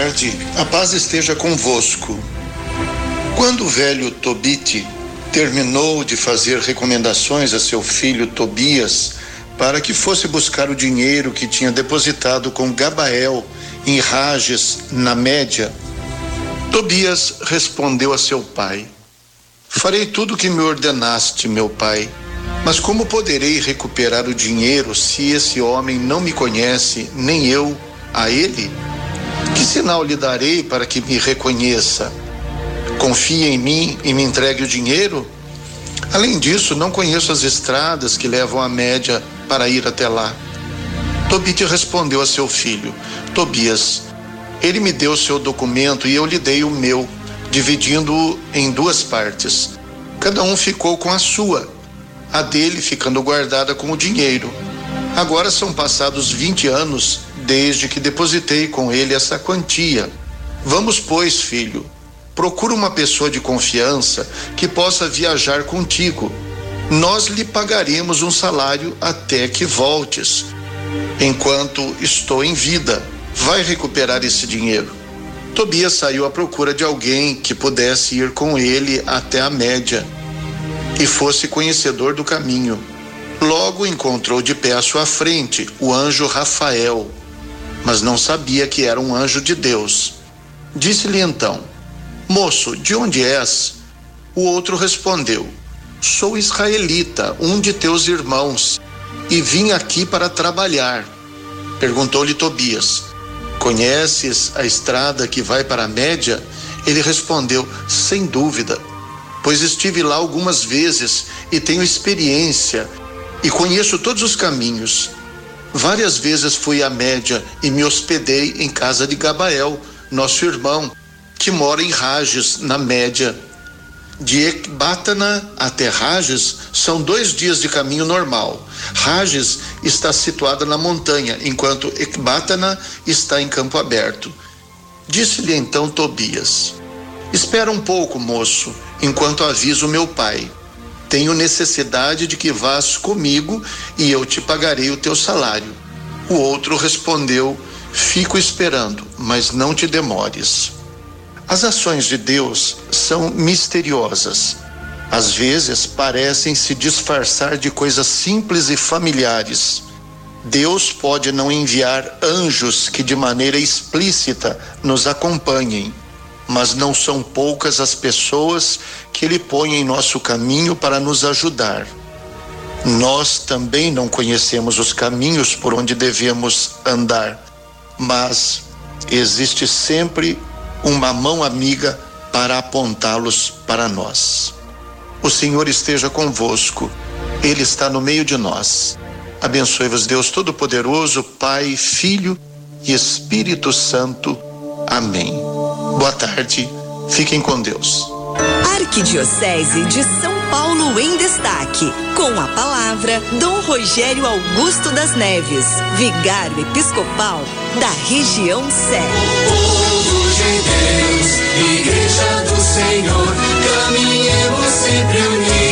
tarde, a paz esteja convosco. Quando o velho Tobite terminou de fazer recomendações a seu filho Tobias para que fosse buscar o dinheiro que tinha depositado com Gabael em Rages, na média, Tobias respondeu a seu pai: Farei tudo o que me ordenaste, meu pai. Mas como poderei recuperar o dinheiro se esse homem não me conhece, nem eu a ele? Que sinal lhe darei para que me reconheça? Confia em mim e me entregue o dinheiro? Além disso, não conheço as estradas que levam a média para ir até lá. Tobite respondeu a seu filho: Tobias, ele me deu seu documento e eu lhe dei o meu, dividindo-o em duas partes. Cada um ficou com a sua, a dele ficando guardada com o dinheiro. Agora são passados 20 anos desde que depositei com ele essa quantia. Vamos, pois, filho, procura uma pessoa de confiança que possa viajar contigo. Nós lhe pagaremos um salário até que voltes. Enquanto estou em vida, vai recuperar esse dinheiro. Tobias saiu à procura de alguém que pudesse ir com ele até a média e fosse conhecedor do caminho. Logo encontrou de pé à sua frente o anjo Rafael, mas não sabia que era um anjo de Deus. Disse-lhe então: Moço, de onde és? O outro respondeu: Sou israelita, um de teus irmãos, e vim aqui para trabalhar. Perguntou-lhe Tobias: Conheces a estrada que vai para a Média? Ele respondeu: Sem dúvida, pois estive lá algumas vezes e tenho experiência e conheço todos os caminhos. Várias vezes fui à Média e me hospedei em casa de Gabael, nosso irmão, que mora em Rages, na média. De Ecbatana até Rages são dois dias de caminho normal. Rages está situada na montanha, enquanto Ecbatana está em campo aberto. Disse-lhe então Tobias: Espera um pouco, moço, enquanto aviso meu pai. Tenho necessidade de que vás comigo e eu te pagarei o teu salário. O outro respondeu: Fico esperando, mas não te demores. As ações de Deus são misteriosas. Às vezes parecem se disfarçar de coisas simples e familiares. Deus pode não enviar anjos que de maneira explícita nos acompanhem, mas não são poucas as pessoas que Ele põe em nosso caminho para nos ajudar. Nós também não conhecemos os caminhos por onde devemos andar, mas existe sempre uma mão amiga para apontá-los para nós. O Senhor esteja convosco, Ele está no meio de nós. Abençoe-vos, Deus Todo-Poderoso, Pai, Filho e Espírito Santo. Amém. Boa tarde, fiquem com Deus. Arquidiocese de São Paulo em Destaque. Com a palavra, Dom Rogério Augusto das Neves, Vigário Episcopal da região Sé. Povo de Deus, Igreja do Senhor, caminhemos sempre unidos